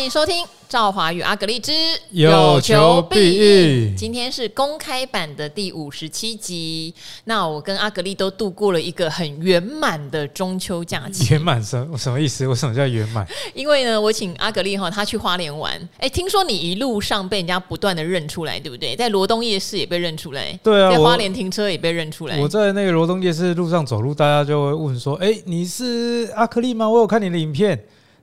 欢迎收听。赵华与阿格力之有求必应。今天是公开版的第五十七集。那我跟阿格力都度过了一个很圆满的中秋假期。圆满什什么意思？为什么叫圆满？因为呢，我请阿格力哈，他去花莲玩。哎，听说你一路上被人家不断的认出来，对不对？在罗东夜市也被认出来。对啊，在花莲停车也被认出来。我在那个罗东夜市路上走路，大家就会问说：“哎，你是阿格力吗？我有看你的影片。”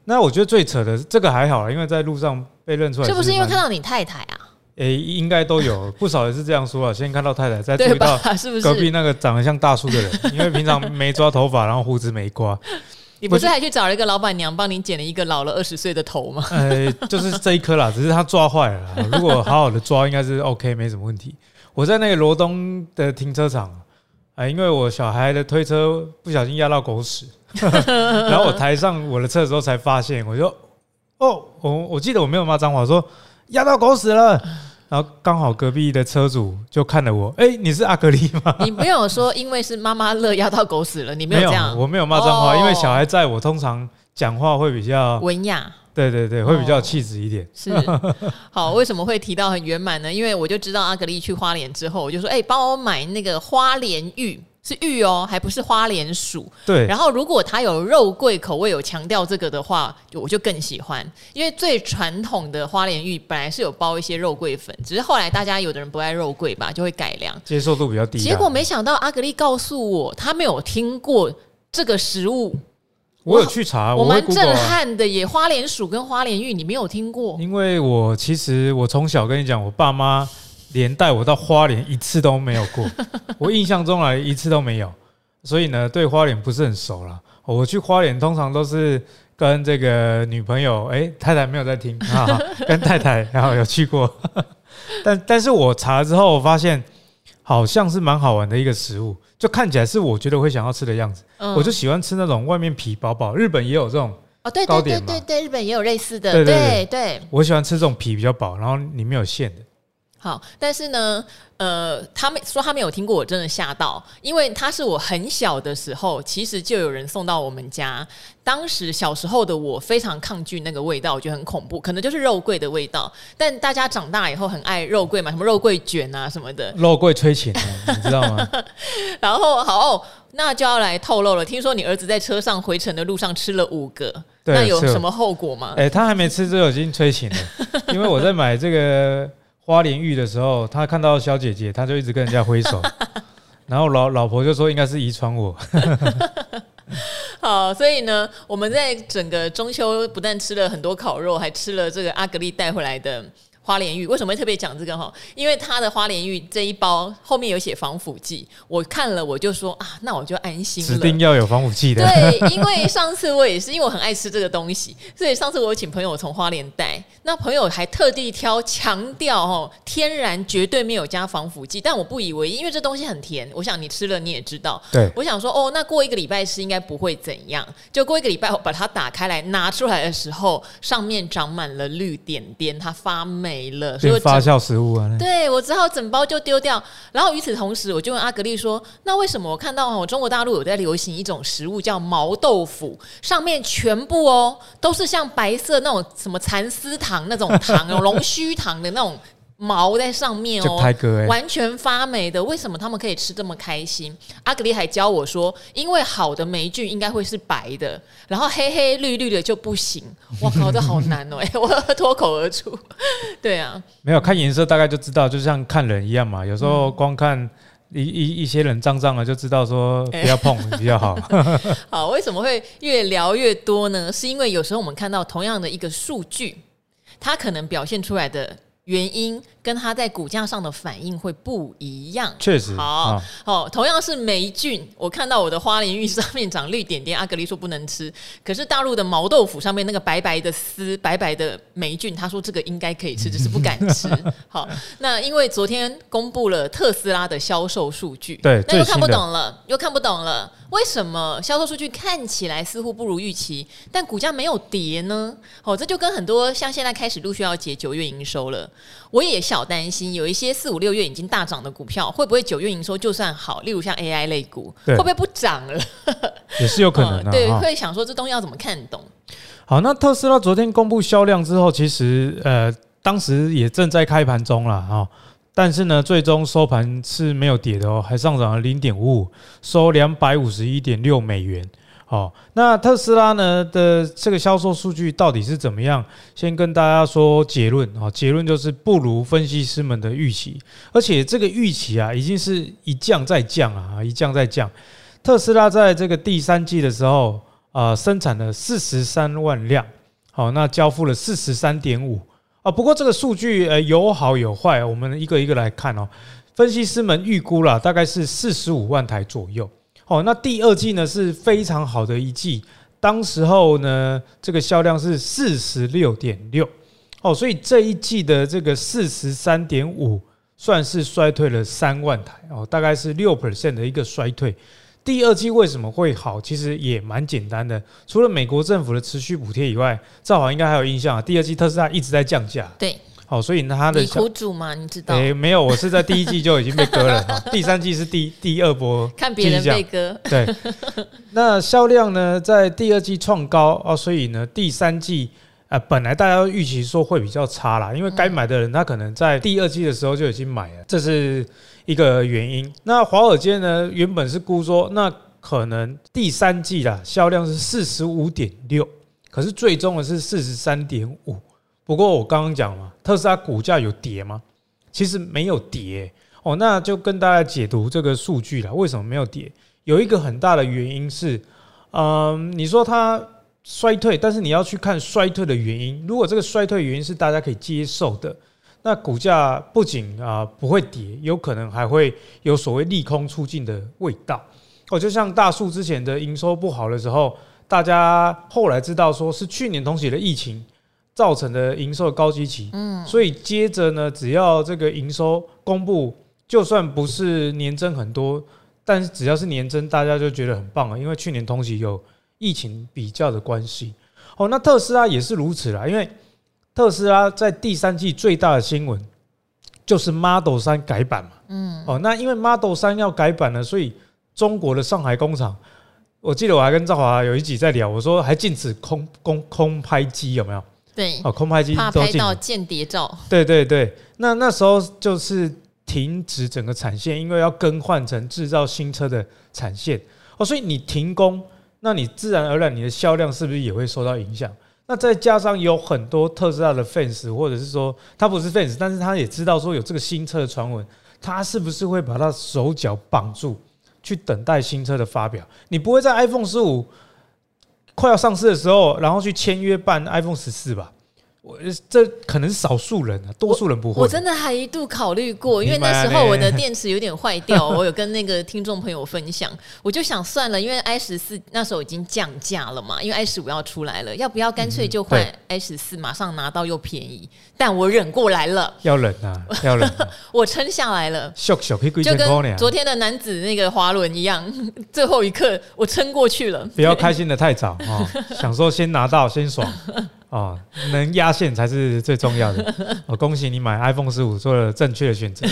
那我觉得最扯的这个还好，因为在路上被认出来是，是不是因为看到你太太啊？诶、欸，应该都有不少人是这样说啊。先看到太太，再注意到隔壁那个长得像大叔的人，是是因为平常没抓头发，然后胡子没刮。你不是还去找了一个老板娘帮你剪了一个老了二十岁的头吗？呃、欸，就是这一颗啦，只是他抓坏了。如果好好的抓，应该是 OK，没什么问题。我在那个罗东的停车场啊，因为我小孩的推车不小心压到狗屎。然后我抬上我的车的时候才发现，我就哦，我我记得我没有骂脏话，说压到狗屎了。然后刚好隔壁的车主就看了我，哎，你是阿格力吗？你没有说因为是妈妈乐压到狗屎了，你没有这样，我没有骂脏话，因为小孩在我通常讲话会比较文雅，对对对，会比较有气质一点。是好，为什么会提到很圆满呢？因为我就知道阿格力去花莲之后，我就说，哎，帮我买那个花莲玉。是玉哦，还不是花莲薯。对。然后，如果它有肉桂口味，有强调这个的话，我就更喜欢。因为最传统的花莲玉本来是有包一些肉桂粉，只是后来大家有的人不爱肉桂吧，就会改良，接受度比较低。结果没想到阿格力告诉我，他没有听过这个食物。我有去查，我蛮震撼的耶！花莲薯跟花莲玉，你没有听过？因为我其实我从小跟你讲，我爸妈。连带我到花莲一次都没有过，我印象中来一次都没有，所以呢，对花莲不是很熟了。我去花莲通常都是跟这个女朋友，哎，太太没有在听啊，跟太太然后有去过，但但是我查了之后，我发现好像是蛮好玩的一个食物，就看起来是我觉得会想要吃的样子。我就喜欢吃那种外面皮薄薄，日本也有这种哦，对对对对对，日本也有类似的，对。对对，我喜欢吃这种皮比较薄，然后里面有馅的。好，但是呢，呃，他们说他没有听过，我真的吓到，因为他是我很小的时候，其实就有人送到我们家。当时小时候的我非常抗拒那个味道，我觉得很恐怖，可能就是肉桂的味道。但大家长大以后很爱肉桂嘛，什么肉桂卷啊什么的，肉桂催情，你知道吗？然后好、哦，那就要来透露了。听说你儿子在车上回程的路上吃了五个，那有什么后果吗？哎，他还没吃就已经催情了，因为我在买这个。花莲玉的时候，他看到小姐姐，他就一直跟人家挥手，然后老老婆就说应该是遗传我。好，所以呢，我们在整个中秋不但吃了很多烤肉，还吃了这个阿格丽带回来的。花莲玉为什么会特别讲这个哈？因为它的花莲玉这一包后面有写防腐剂，我看了我就说啊，那我就安心了。指定要有防腐剂的。对，因为上次我也是，因为我很爱吃这个东西，所以上次我请朋友从花莲带，那朋友还特地挑强调哦，天然绝对没有加防腐剂，但我不以为意，因为这东西很甜。我想你吃了你也知道，对，我想说哦，那过一个礼拜吃应该不会怎样。就过一个礼拜我把它打开来拿出来的时候，上面长满了绿点点，它发霉。没了，所以发酵食物啊！对，我只好整包就丢掉。然后与此同时，我就问阿格丽说：“那为什么我看到哦，中国大陆有在流行一种食物叫毛豆腐，上面全部哦都是像白色那种什么蚕丝糖那种糖，龙须糖的那种。”毛在上面哦，完全发霉的。为什么他们可以吃这么开心？阿格丽还教我说，因为好的霉菌应该会是白的，然后黑黑绿绿的就不行。我靠，这好难哦！哎，我脱口而出。对啊，没有看颜色大概就知道，就像看人一样嘛。有时候光看一一一些人脏脏的，就知道说不要碰比较好。好，为什么会越聊越多呢？是因为有时候我们看到同样的一个数据，它可能表现出来的原因。跟它在股价上的反应会不一样，确实。好，好，同样是霉菌，我看到我的花莲玉上面长绿点点，阿格力说不能吃。可是大陆的毛豆腐上面那个白白的丝，白白的霉菌，他说这个应该可以吃，只是不敢吃。好，那因为昨天公布了特斯拉的销售数据，对，那又看不懂了，又看不懂了，为什么销售数据看起来似乎不如预期，但股价没有跌呢？哦，这就跟很多像现在开始陆续要结九月营收了，我也想。好担心，有一些四五六月已经大涨的股票，会不会九月营收就算好？例如像 AI 类股，对会不会不涨了？也是有可能的。嗯、对，会想说这东西要怎么看懂？好，那特斯拉昨天公布销量之后，其实呃，当时也正在开盘中了哈，但是呢，最终收盘是没有跌的哦，还上涨了零点五五，收两百五十一点六美元。好，那特斯拉呢的这个销售数据到底是怎么样？先跟大家说结论啊，结论就是不如分析师们的预期，而且这个预期啊，已经是一降再降啊，一降再降。特斯拉在这个第三季的时候。啊、生产了四十三万辆，好，那交付了四十三点五啊。不过这个数据呃有好有坏，我们一个一个来看哦。分析师们预估了大概是四十五万台左右。哦，那第二季呢是非常好的一季，当时候呢这个销量是四十六点六。哦，所以这一季的这个四十三点五算是衰退了三万台哦，大概是六 percent 的一个衰退。第二季为什么会好？其实也蛮简单的，除了美国政府的持续补贴以外，赵华应该还有印象啊。第二季特斯拉一直在降价，对，好，所以他的苦主嘛，你知道？诶，没有，我是在第一季就已经被割了，第三季是第第二波，看别人被割。对，那销量呢，在第二季创高哦，所以呢，第三季啊，本来大家都预期说会比较差啦，因为该买的人他可能在第二季的时候就已经买了，这是。一个原因，那华尔街呢，原本是估说，那可能第三季啦，销量是四十五点六，可是最终的是四十三点五。不过我刚刚讲嘛，特斯拉股价有跌吗？其实没有跌哦。那就跟大家解读这个数据了，为什么没有跌？有一个很大的原因是，嗯，你说它衰退，但是你要去看衰退的原因。如果这个衰退原因是大家可以接受的。那股价不仅啊不会跌，有可能还会有所谓利空出尽的味道哦。就像大树之前的营收不好的时候，大家后来知道说是去年同期的疫情造成的营收的高基期，嗯，所以接着呢，只要这个营收公布，就算不是年增很多，但是只要是年增，大家就觉得很棒啊，因为去年同期有疫情比较的关系哦。那特斯拉也是如此啦，因为。特斯拉在第三季最大的新闻就是 Model 三改版嘛，嗯，哦，那因为 Model 三要改版了，所以中国的上海工厂，我记得我还跟赵华有一集在聊，我说还禁止空空空拍机有没有？对，哦，空拍机怕拍到间谍照。对对对，那那时候就是停止整个产线，因为要更换成制造新车的产线，哦，所以你停工，那你自然而然你的销量是不是也会受到影响？那再加上有很多特斯拉的 fans，或者是说他不是 fans，但是他也知道说有这个新车的传闻，他是不是会把他手脚绑住，去等待新车的发表？你不会在 iPhone 十五快要上市的时候，然后去签约办 iPhone 十四吧？我这可能是少数人啊，多数人不会。我真的还一度考虑过，因为那时候我的电池有点坏掉，我有跟那个听众朋友分享，我就想算了，因为 i 十四那时候已经降价了嘛，因为 i 十五要出来了，要不要干脆就换 i 十四，马上拿到又便宜？但我忍过来了，要忍啊，要忍，我撑下来了，就跟昨天的男子那个滑轮一样，最后一刻我撑过去了。不要开心的太早啊，想说先拿到先爽。哦，能压线才是最重要的。我 恭喜你买 iPhone 十五做了正确的选择，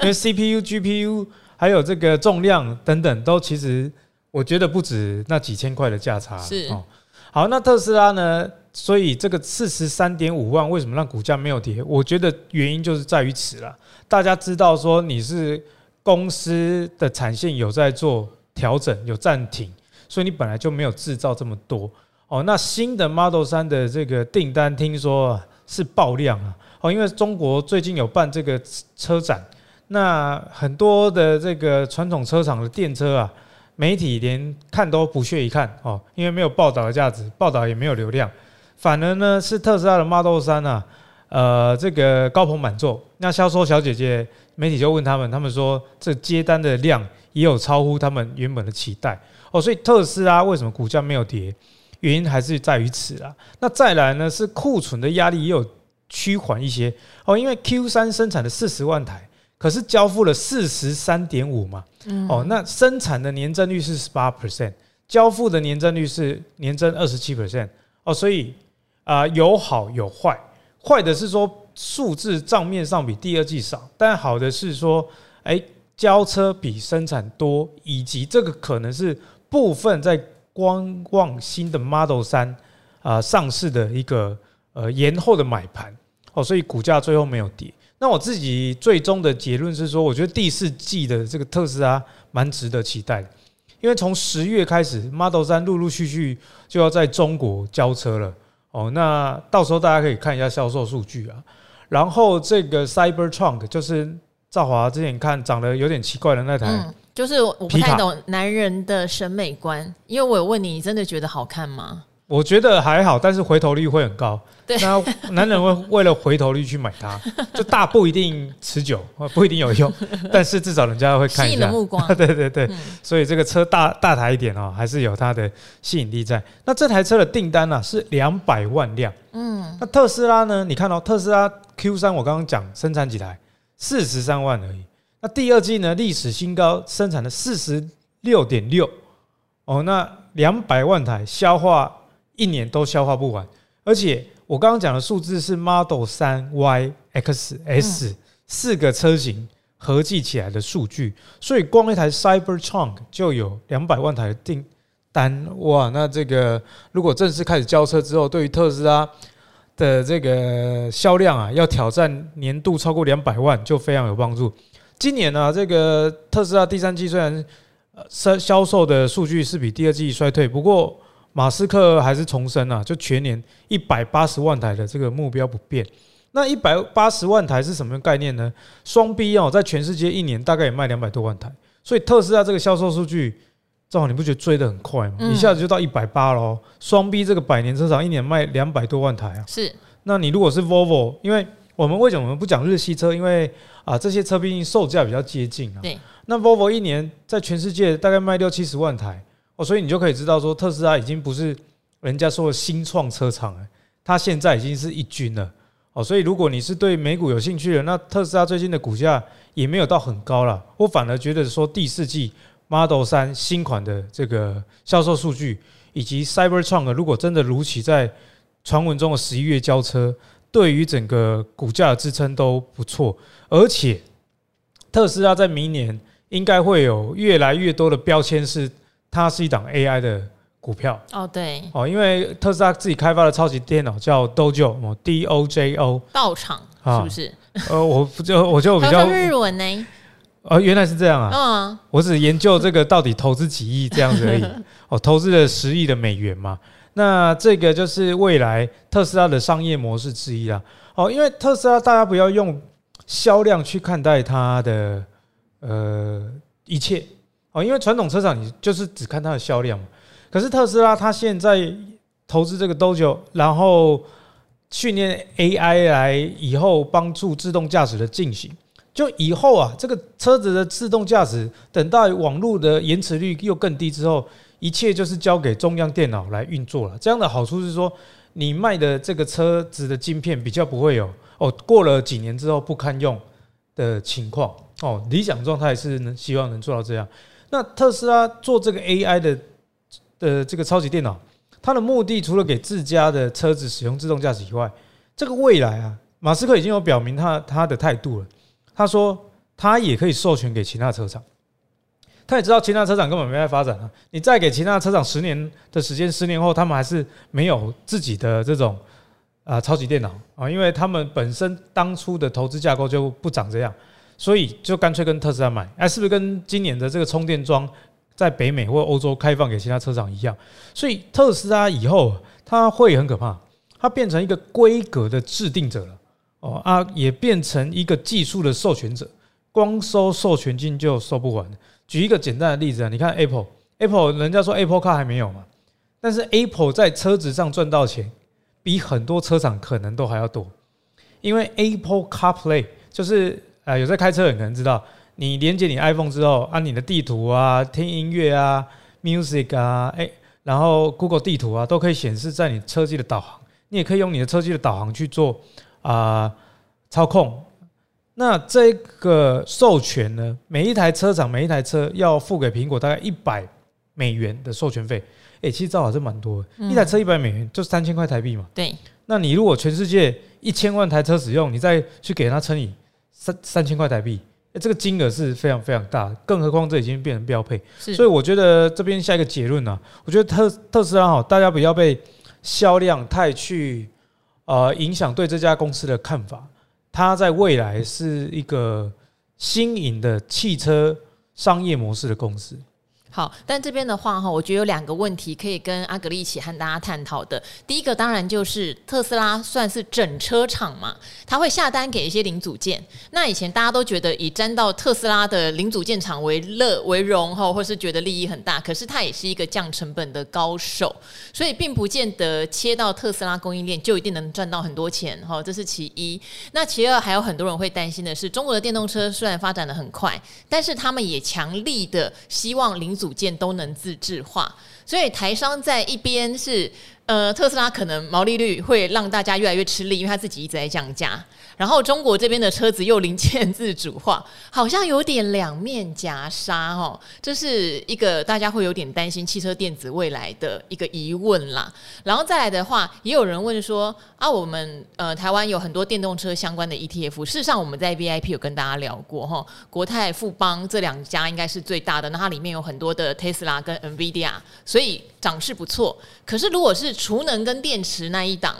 因为 CPU、GPU 还有这个重量等等，都其实我觉得不止那几千块的价差。是哦，好，那特斯拉呢？所以这个四十三点五万为什么让股价没有跌？我觉得原因就是在于此了。大家知道说你是公司的产线有在做调整，有暂停，所以你本来就没有制造这么多。哦，那新的 Model 3的这个订单听说是爆量啊！哦，因为中国最近有办这个车展，那很多的这个传统车厂的电车啊，媒体连看都不屑一看哦，因为没有报道的价值，报道也没有流量，反而呢是特斯拉的 Model 3啊，呃，这个高朋满座。那销售小姐姐媒体就问他们，他们说这接单的量也有超乎他们原本的期待哦，所以特斯拉为什么股价没有跌？原因还是在于此啊。那再来呢，是库存的压力也有趋缓一些哦。因为 Q 三生产的四十万台，可是交付了四十三点五嘛。哦，那生产的年增率是十八 percent，交付的年增率是年增二十七 percent。哦，所以啊，有好有坏。坏的是说数字账面上比第二季少，但好的是说，哎，交车比生产多，以及这个可能是部分在。观望新的 Model 三啊、上市的一个呃延后的买盘哦，所以股价最后没有跌。那我自己最终的结论是说，我觉得第四季的这个特斯拉蛮值得期待的，因为从十月开始，Model 三陆陆续续就要在中国交车了哦。那到时候大家可以看一下销售数据啊。然后这个 Cybertruck 就是赵华之前看长得有点奇怪的那台，就是我不太懂男人的审美观，因为我有问你，你真的觉得好看吗？我觉得还好，但是回头率会很高。对，那男人会为了回头率去买它，就大不一定持久，不一定有用，但是至少人家会看一下。吸引的目光。对对对，嗯、所以这个车大大台一点哦，还是有它的吸引力在。那这台车的订单呢、啊、是两百万辆。嗯，那特斯拉呢？你看到、哦、特斯拉 Q 三，我刚刚讲生产几台，四十三万而已。那第二季呢，历史新高，生产了四十六点六。哦，那两百万台消化。一年都消化不完，而且我刚刚讲的数字是 Model 三 Y X S 四个车型合计起来的数据，所以光一台 Cybertruck 就有两百万台的订单哇！那这个如果正式开始交车之后，对于特斯拉的这个销量啊，要挑战年度超过两百万就非常有帮助。今年呢、啊，这个特斯拉第三季虽然销销售的数据是比第二季衰退，不过。马斯克还是重申啊，就全年一百八十万台的这个目标不变。那一百八十万台是什么概念呢？双 B 哦，在全世界一年大概也卖两百多万台，所以特斯拉这个销售数据，正好你不觉得追得很快吗？一下子就到一百八喽。双 B 这个百年车厂一年卖两百多万台啊。是。那你如果是 Volvo，因为我们为什么我们不讲日系车？因为啊，这些车毕竟售价比较接近啊。对。那 Volvo 一年在全世界大概卖六七十万台。哦，所以你就可以知道说，特斯拉已经不是人家说的新创车厂了，它现在已经是一军了。哦，所以如果你是对美股有兴趣的，那特斯拉最近的股价也没有到很高了。我反而觉得说，第四季 Model 三新款的这个销售数据，以及 Cybertruck 如果真的如期在传闻中的十一月交车，对于整个股价的支撑都不错。而且特斯拉在明年应该会有越来越多的标签是。它是一档 AI 的股票。哦，对。哦，因为特斯拉自己开发的超级电脑叫 Dojo 哦，D O J O 道场是不是？呃，我就我就比较日文呢，哦，原来是这样啊，嗯，我只研究这个到底投资几亿这样子而已，哦，投资了十亿的美元嘛，那这个就是未来特斯拉的商业模式之一啦，哦，因为特斯拉大家不要用销量去看待它的呃一切。哦，因为传统车厂你就是只看它的销量，可是特斯拉它现在投资这个 Dojo，然后训练 AI 来以后帮助自动驾驶的进行，就以后啊，这个车子的自动驾驶等到网络的延迟率又更低之后，一切就是交给中央电脑来运作了。这样的好处是说，你卖的这个车子的晶片比较不会有哦，过了几年之后不堪用的情况哦。理想状态是能希望能做到这样。那特斯拉做这个 AI 的的这个超级电脑，它的目的除了给自家的车子使用自动驾驶以外，这个未来啊，马斯克已经有表明他他的态度了。他说他也可以授权给其他车厂，他也知道其他车厂根本没在发展啊。你再给其他车厂十年的时间，十年后他们还是没有自己的这种啊超级电脑啊，因为他们本身当初的投资架构就不长这样。所以就干脆跟特斯拉买，哎，是不是跟今年的这个充电桩在北美或欧洲开放给其他车厂一样？所以特斯拉以后它会很可怕，它变成一个规格的制定者了，哦啊，也变成一个技术的授权者，光收授权金就收不完。举一个简单的例子啊，你看 Apple，Apple 人家说 Apple Car 还没有嘛，但是 Apple 在车子上赚到钱，比很多车厂可能都还要多，因为 Apple CarPlay 就是。啊，有在开车的人可能知道，你连接你 iPhone 之后，按你的地图啊、听音乐啊、Music 啊，哎，然后 Google 地图啊，都可以显示在你车机的导航。你也可以用你的车机的导航去做啊操控。那这个授权呢，每一台车厂每一台车要付给苹果大概一百美元的授权费。哎，其实这还是蛮多的，一台车一百美元就三千块台币嘛。对。那你如果全世界一千万台车使用，你再去给他乘以。三三千块台币，这个金额是非常非常大，更何况这已经变成标配，所以我觉得这边下一个结论呢，我觉得特特斯拉哈，大家不要被销量太去呃影响对这家公司的看法。它在未来是一个新颖的汽车商业模式的公司。好，但这边的话哈，我觉得有两个问题可以跟阿格丽一起和大家探讨的。第一个当然就是特斯拉算是整车厂嘛，他会下单给一些零组件。那以前大家都觉得以沾到特斯拉的零组件厂为乐为荣哈，或是觉得利益很大。可是他也是一个降成本的高手，所以并不见得切到特斯拉供应链就一定能赚到很多钱哈。这是其一。那其二，还有很多人会担心的是，中国的电动车虽然发展的很快，但是他们也强力的希望零。组件都能自制化，所以台商在一边是呃，特斯拉可能毛利率会让大家越来越吃力，因为他自己一直在降价。然后中国这边的车子又零件自主化，好像有点两面夹杀哦，这是一个大家会有点担心汽车电子未来的一个疑问啦。然后再来的话，也有人问说啊，我们呃台湾有很多电动车相关的 ETF，事实上我们在 VIP 有跟大家聊过哈，国泰富邦这两家应该是最大的，那它里面有很多的 Tesla 跟 NVIDIA，所以涨势不错。可是如果是储能跟电池那一档，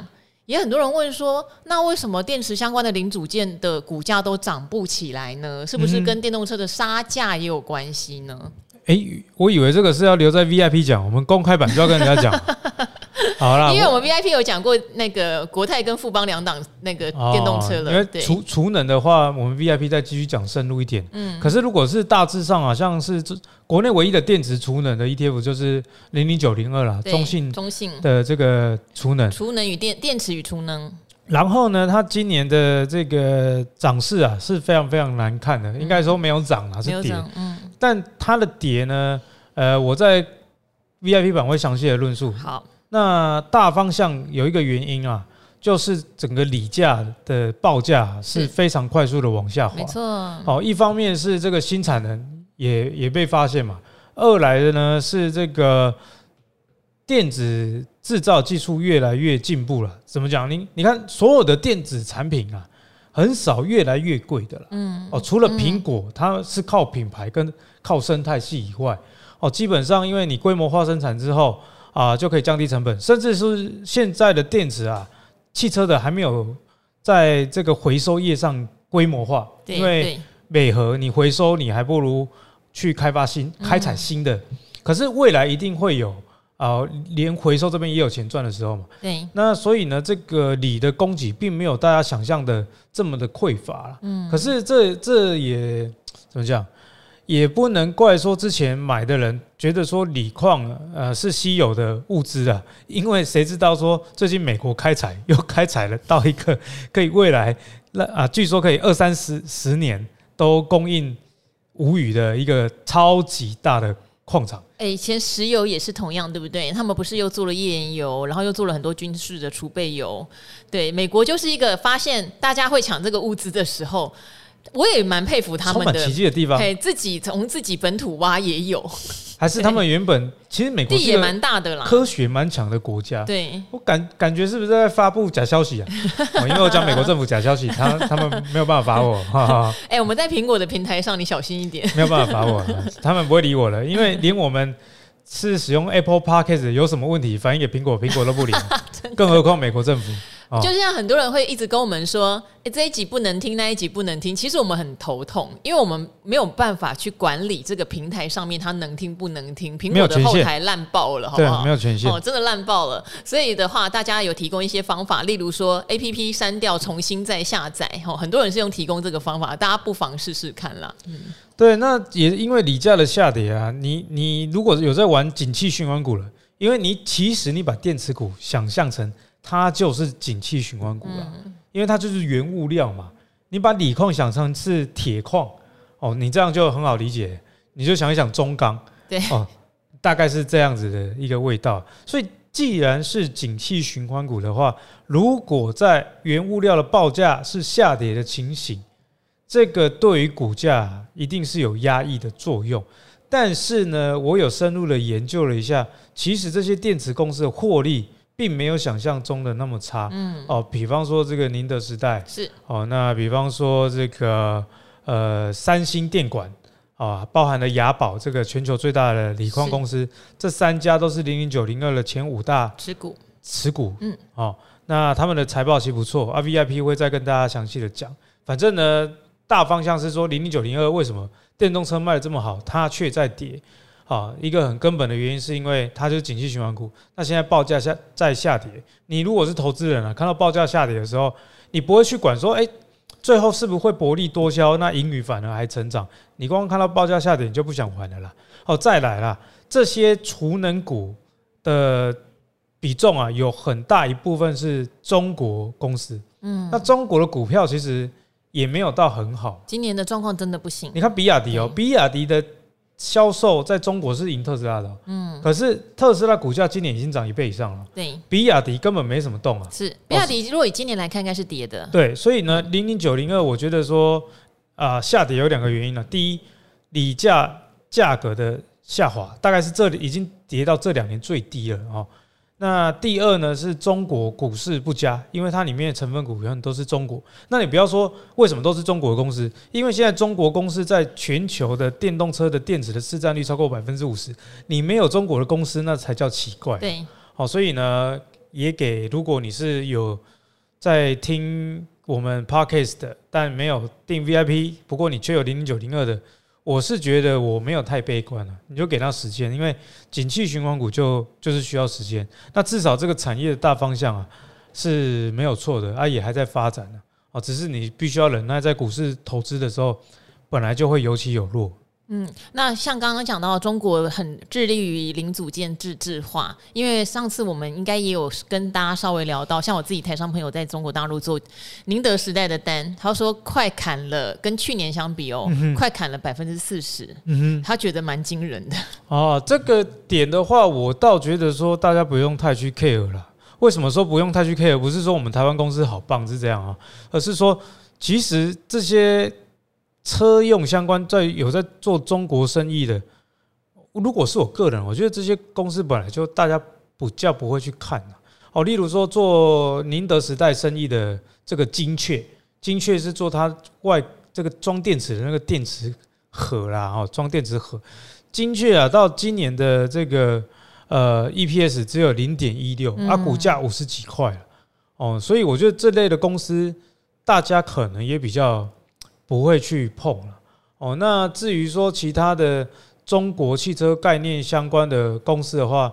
也很多人问说，那为什么电池相关的零组件的股价都涨不起来呢？是不是跟电动车的杀价也有关系呢？哎、欸，我以为这个是要留在 VIP 讲，我们公开版就要跟人家讲。好啦，因为我们 VIP 有讲过那个国泰跟富邦两档那个电动车了。哦、因为储储能的话，我们 VIP 再继续讲深入一点。嗯，可是如果是大致上好，像是国内唯一的电池储能的 ETF 就是零零九零二啦，中信中信的这个储能储能与电电池与储能。然后呢，它今年的这个涨势啊是非常非常难看的，嗯、应该说没有涨啊，是跌。嗯，但它的跌呢，呃，我在 VIP 版会详细的论述。好。那大方向有一个原因啊，就是整个锂价的报价是非常快速的往下滑。没错。好，一方面是这个新产能也也被发现嘛，二来的呢是这个电子制造技术越来越进步了。怎么讲？你你看所有的电子产品啊，很少越来越贵的了。嗯。哦，除了苹果，它是靠品牌跟靠生态系以外，哦，基本上因为你规模化生产之后。啊，就可以降低成本，甚至是现在的电池啊，汽车的还没有在这个回收业上规模化，因为每盒你回收，你还不如去开发新、开采新的。可是未来一定会有啊，连回收这边也有钱赚的时候嘛。对。那所以呢，这个锂的供给并没有大家想象的这么的匮乏了。嗯。可是这这也怎么讲？也不能怪说之前买的人觉得说锂矿呃是稀有的物资啊，因为谁知道说最近美国开采又开采了到一个可以未来那啊据说可以二三十十年都供应无语的一个超级大的矿场。哎，以前石油也是同样，对不对？他们不是又做了页岩油，然后又做了很多军事的储备油。对，美国就是一个发现大家会抢这个物资的时候。我也蛮佩服他们的，充满奇迹的地方，自己从自己本土挖也有，还是他们原本其实美国地也蛮大的啦，科学蛮强的国家。对，我感感觉是不是在发布假消息啊？因为我讲美国政府假消息，他他们没有办法罚我。哎，我们在苹果的平台上，你小心一点，没有办法罚我，他们不会理我了，因为连我们是使用 Apple Podcast 有什么问题反映给苹果，苹果都不理，更何况美国政府。就像很多人会一直跟我们说，诶，这一集不能听，那一集不能听。其实我们很头痛，因为我们没有办法去管理这个平台上面它能听不能听。苹果的后台烂爆了，好不好？没有权限哦，真的烂爆了。所以的话，大家有提供一些方法，例如说 APP 删掉，重新再下载。哈，很多人是用提供这个方法，大家不妨试试看啦。嗯，对，那也因为锂价的下跌啊，你你如果有在玩景气循环股了，因为你其实你把电池股想象成。它就是景气循环股了，因为它就是原物料嘛。你把锂矿想成是铁矿哦，你这样就很好理解。你就想一想中钢，对哦，大概是这样子的一个味道。所以，既然是景气循环股的话，如果在原物料的报价是下跌的情形，这个对于股价一定是有压抑的作用。但是呢，我有深入的研究了一下，其实这些电池公司的获利。并没有想象中的那么差，嗯。哦，比方说这个宁德时代是。哦，那比方说这个呃三星电管啊，包含了雅宝这个全球最大的锂矿公司，这三家都是零零九零二的前五大持股。持股，嗯，哦，那他们的财报其实不错，啊，VIP 会再跟大家详细的讲。反正呢，大方向是说，零零九零二为什么电动车卖的这么好，它却在跌，啊，一个很根本的原因是因为它就是景气循环股，那现在报价下在下跌，你如果是投资人啊，看到报价下跌的时候，你不会去管说，哎，最后是不是会薄利多销，那盈余反而还成长，你光看到报价下跌，你就不想还了啦。好，再来啦，这些储能股的。比重啊，有很大一部分是中国公司。嗯，那中国的股票其实也没有到很好。今年的状况真的不行。你看比亚迪哦，比亚迪的销售在中国是赢特斯拉的。嗯，可是特斯拉股价今年已经涨一倍以上了。对，比亚迪根本没什么动啊。是，比亚迪如果以今年来看，应该是跌的。对，所以呢，零零九零二，我觉得说啊，下跌有两个原因呢。第一，锂价价格的下滑，大概是这里已经跌到这两年最低了啊。那第二呢，是中国股市不佳，因为它里面的成分股很都是中国。那你不要说为什么都是中国的公司，因为现在中国公司在全球的电动车的电池的市占率超过百分之五十，你没有中国的公司，那才叫奇怪。对，好，所以呢，也给如果你是有在听我们 Podcast 的，但没有订 VIP，不过你却有零零九零二的。我是觉得我没有太悲观了，你就给他时间，因为景气循环股就就是需要时间。那至少这个产业的大方向啊是没有错的，啊也还在发展呢，哦只是你必须要忍耐，在股市投资的时候本来就会有起有落。嗯，那像刚刚讲到，中国很致力于零组件自制化，因为上次我们应该也有跟大家稍微聊到，像我自己台商朋友在中国大陆做宁德时代的单，他说快砍了，跟去年相比哦，嗯、快砍了百分之四十，他觉得蛮惊人的。哦，这个点的话，我倒觉得说大家不用太去 care 了。为什么说不用太去 care？不是说我们台湾公司好棒是这样啊，而是说其实这些。车用相关在有在做中国生意的，如果是我个人，我觉得这些公司本来就大家不叫不会去看哦，例如说做宁德时代生意的这个精确，精确是做它外这个装电池的那个电池盒啦，哦，装电池盒，精确啊，到今年的这个呃 EPS 只有零点一六，啊，股价五十几块哦，所以我觉得这类的公司大家可能也比较。不会去碰了哦。那至于说其他的中国汽车概念相关的公司的话，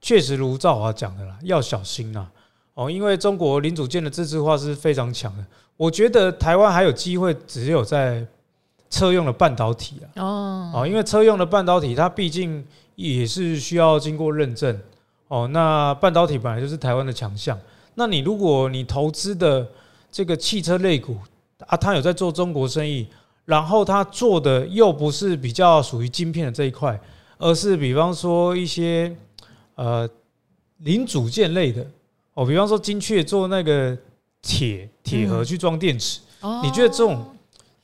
确实如赵华讲的啦，要小心呐哦，因为中国零组件的自制化是非常强的。我觉得台湾还有机会，只有在车用的半导体啊哦，因为车用的半导体它毕竟也是需要经过认证哦。那半导体本来就是台湾的强项，那你如果你投资的这个汽车类股，啊，他有在做中国生意，然后他做的又不是比较属于晶片的这一块，而是比方说一些呃零组件类的哦，比方说精确做那个铁铁盒去装电池，嗯、你觉得这种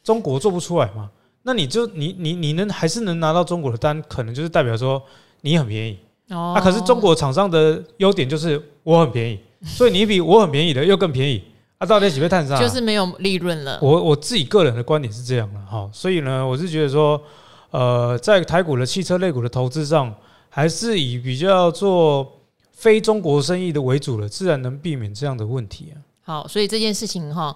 中国做不出来吗？那你就你你你能还是能拿到中国的单，可能就是代表说你很便宜哦。啊，可是中国厂商的优点就是我很便宜，所以你比我很便宜的又更便宜。啊，到底几倍碳上？就是没有利润了。我我自己个人的观点是这样的哈，所以呢，我是觉得说，呃，在台股的汽车类股的投资上，还是以比较做非中国生意的为主了，自然能避免这样的问题啊。好，所以这件事情哈，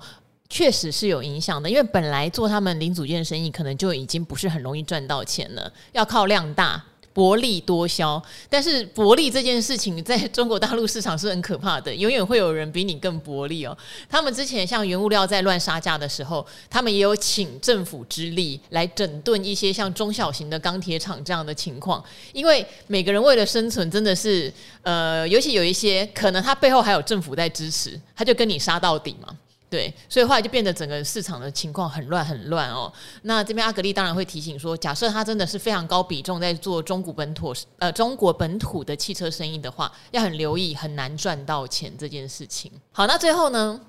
确实是有影响的，因为本来做他们零组件生意，可能就已经不是很容易赚到钱了，要靠量大。薄利多销，但是薄利这件事情在中国大陆市场是很可怕的，永远会有人比你更薄利哦。他们之前像原物料在乱杀价的时候，他们也有请政府之力来整顿一些像中小型的钢铁厂这样的情况，因为每个人为了生存，真的是呃，尤其有一些可能他背后还有政府在支持，他就跟你杀到底嘛。对，所以后来就变得整个市场的情况很乱很乱哦。那这边阿格力当然会提醒说，假设他真的是非常高比重在做中国本土呃中国本土的汽车生意的话，要很留意很难赚到钱这件事情。好，那最后呢，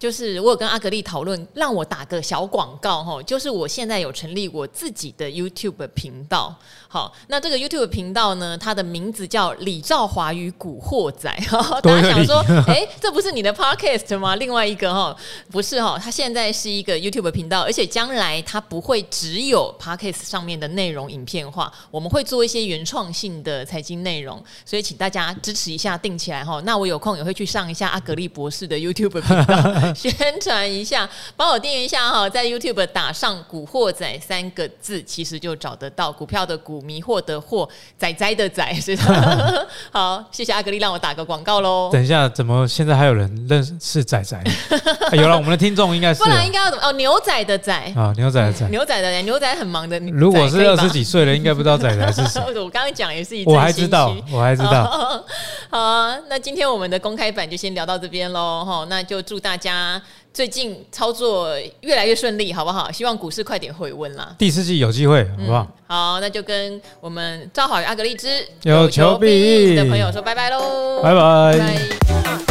就是我有跟阿格丽讨论，让我打个小广告哈，就是我现在有成立我自己的 YouTube 频道。好，那这个 YouTube 频道呢，它的名字叫李兆华与古惑仔。大家想说，哎、欸，这不是你的 Podcast 吗？另外一个哈，不是哈，它现在是一个 YouTube 频道，而且将来它不会只有 Podcast 上面的内容影片化，我们会做一些原创性的财经内容，所以请大家支持一下，定起来哈。那我有空也会去上一下阿格丽博士的 YouTube 频道。宣传一下，帮我订阅一下哈，在 YouTube 打上“古惑仔”三个字，其实就找得到股票的股迷惑的惑仔仔的仔，是的。好，谢谢阿格丽让我打个广告喽。等一下，怎么现在还有人认识仔仔？啊、有了，我们的听众应该是，不然应该要怎么？哦，牛仔的仔啊，牛仔的仔，牛仔的仔，牛仔很忙的。如果是二十几岁了，应该不知道仔仔是谁。我刚刚讲也是一，我还知道，我还知道。好啊，那今天我们的公开版就先聊到这边喽。哈，那就祝大家。最近操作越来越顺利，好不好？希望股市快点回温啦。第四季有机会，好不好？嗯、好，那就跟我们赵好与阿格丽兹有求必应的朋友说拜拜喽，拜拜。拜拜。